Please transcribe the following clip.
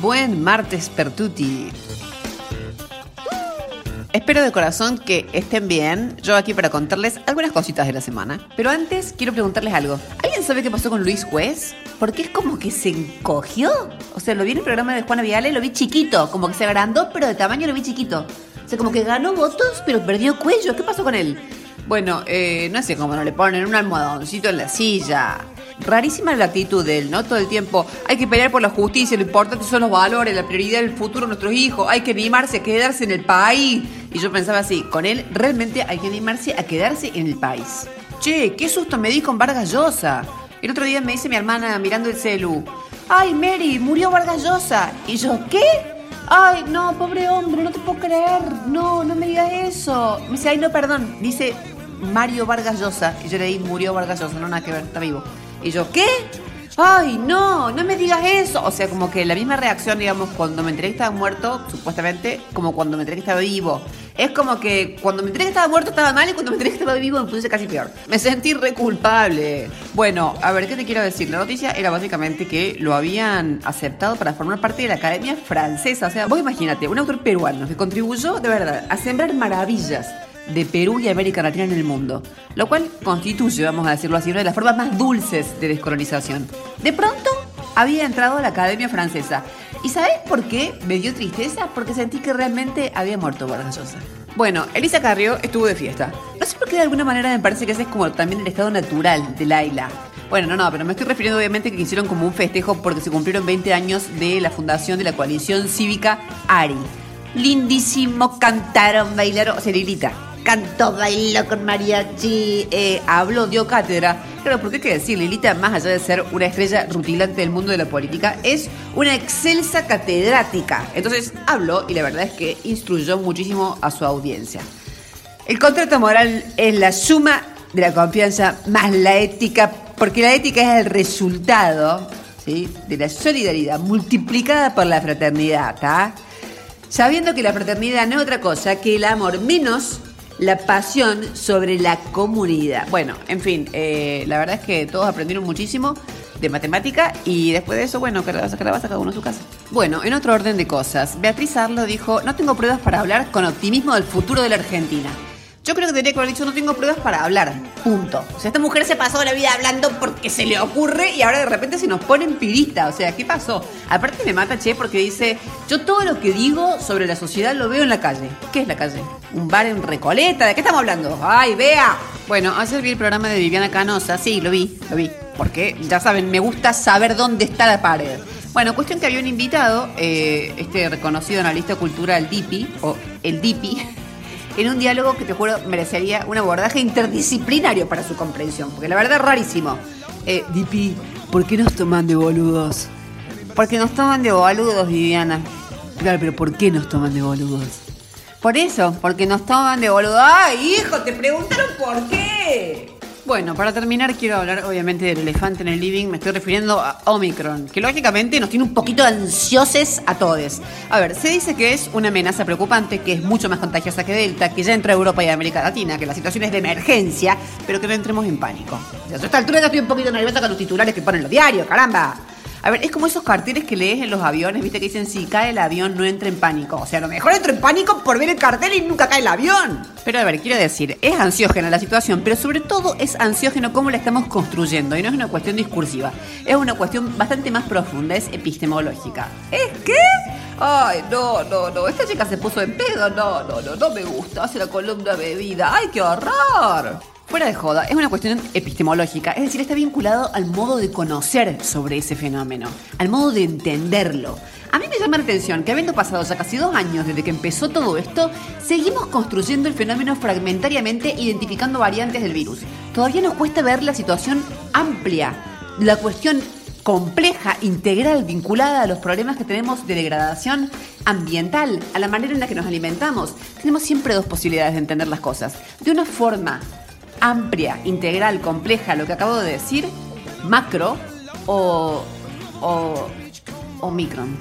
Buen martes Pertuti. Espero de corazón que estén bien. Yo aquí para contarles algunas cositas de la semana. Pero antes quiero preguntarles algo. ¿Alguien sabe qué pasó con Luis Juez? Porque es como que se encogió. O sea, lo vi en el programa de Juana Viale, lo vi chiquito. Como que se agrandó, pero de tamaño lo vi chiquito. O sea, como que ganó votos, pero perdió cuello. ¿Qué pasó con él? Bueno, eh, no sé cómo no le ponen un almohadoncito en la silla. Rarísima la actitud de él, ¿no? Todo el tiempo. Hay que pelear por la justicia, lo importante son los valores, la prioridad del futuro de nuestros hijos. Hay que animarse a quedarse en el país. Y yo pensaba así, con él realmente hay que animarse a quedarse en el país. Che, qué susto me di con Vargas Llosa. El otro día me dice mi hermana mirando el celu. Ay, Mary, murió Vargas Llosa. Y yo, ¿qué? Ay, no, pobre hombre, no te puedo creer. No, no me digas eso. Me dice, ay, no, perdón. Dice Mario Vargas Llosa. Y yo leí, murió Vargas Llosa. No, nada que ver, está vivo. Y yo, ¿qué? Ay, no, no me digas eso. O sea, como que la misma reacción, digamos, cuando me enteré que estaba muerto, supuestamente, como cuando me enteré que estaba vivo. Es como que cuando me enteré que estaba muerto estaba mal y cuando me enteré que estaba vivo me puse casi peor. Me sentí re culpable. Bueno, a ver, ¿qué te quiero decir? La noticia era básicamente que lo habían aceptado para formar parte de la Academia Francesa. O sea, vos imagínate, un autor peruano que contribuyó de verdad a sembrar maravillas de Perú y América Latina en el mundo, lo cual constituye, vamos a decirlo así, una de las formas más dulces de descolonización. De pronto había entrado a la Academia Francesa. ¿Y sabes por qué me dio tristeza? Porque sentí que realmente había muerto Vargas. Bueno, Elisa Carrió estuvo de fiesta. No sé por qué de alguna manera me parece que ese es como también el estado natural de Laila. Bueno, no, no, pero me estoy refiriendo obviamente que hicieron como un festejo porque se cumplieron 20 años de la fundación de la coalición cívica ARI. Lindísimo, cantaron, bailaron, o sea, Lilita, cantó, bailó con mariachi, eh, habló, dio cátedra. Claro, porque hay que decir, Lilita, más allá de ser una estrella rutilante del mundo de la política, es una excelsa catedrática. Entonces habló y la verdad es que instruyó muchísimo a su audiencia. El contrato moral es la suma de la confianza más la ética, porque la ética es el resultado de la solidaridad multiplicada por la fraternidad, ¿está? Sabiendo que la fraternidad no es otra cosa que el amor menos la pasión sobre la comunidad. Bueno, en fin, eh, la verdad es que todos aprendieron muchísimo de matemática y después de eso, bueno, que la vas a cada uno a su casa. Bueno, en otro orden de cosas, Beatriz Arlo dijo, no tengo pruebas para hablar con optimismo del futuro de la Argentina. Yo creo que tendría que haber dicho, no tengo pruebas para hablar. Punto. O sea, esta mujer se pasó la vida hablando porque se le ocurre y ahora de repente se nos pone en pirita. O sea, ¿qué pasó? Aparte me mata, che, porque dice, yo todo lo que digo sobre la sociedad lo veo en la calle. ¿Qué es la calle? ¿Un bar en Recoleta? ¿De qué estamos hablando? ¡Ay, vea! Bueno, ayer vi el programa de Viviana Canosa. Sí, lo vi, lo vi. Porque, ya saben, me gusta saber dónde está la pared. Bueno, cuestión que había un invitado, eh, este reconocido analista cultural Dipi, o el Dipi, en un diálogo que te juro merecería un abordaje interdisciplinario para su comprensión, porque la verdad es rarísimo. Eh, Dipi, ¿por qué nos toman de boludos? Porque nos toman de boludos, Viviana. Claro, pero ¿por qué nos toman de boludos? Por eso, porque nos toman de boludos. ¡Ay, hijo! Te preguntaron por qué. Bueno, para terminar quiero hablar obviamente del elefante en el living, me estoy refiriendo a Omicron, que lógicamente nos tiene un poquito ansiosos a todos. A ver, se dice que es una amenaza preocupante, que es mucho más contagiosa que Delta, que ya entra a Europa y a América Latina, que la situación es de emergencia, pero que no entremos en pánico. a esta altura ya estoy un poquito nerviosa con los titulares que ponen los diarios, caramba. A ver, es como esos carteles que lees en los aviones, viste, que dicen si cae el avión no entra en pánico. O sea, a lo mejor entro en pánico por ver el cartel y nunca cae el avión. Pero a ver, quiero decir, es ansiógena la situación, pero sobre todo es ansiógeno cómo la estamos construyendo. Y no es una cuestión discursiva, es una cuestión bastante más profunda, es epistemológica. ¿Es qué? Ay, no, no, no, esta chica se puso en pedo, no, no, no, no me gusta, hace la columna bebida, ay, qué horror. Fuera de joda, es una cuestión epistemológica, es decir, está vinculado al modo de conocer sobre ese fenómeno, al modo de entenderlo. A mí me llama la atención que habiendo pasado ya casi dos años desde que empezó todo esto, seguimos construyendo el fenómeno fragmentariamente identificando variantes del virus. Todavía nos cuesta ver la situación amplia, la cuestión compleja, integral, vinculada a los problemas que tenemos de degradación ambiental, a la manera en la que nos alimentamos. Tenemos siempre dos posibilidades de entender las cosas. De una forma amplia, integral, compleja, lo que acabo de decir, macro o, o, o micron.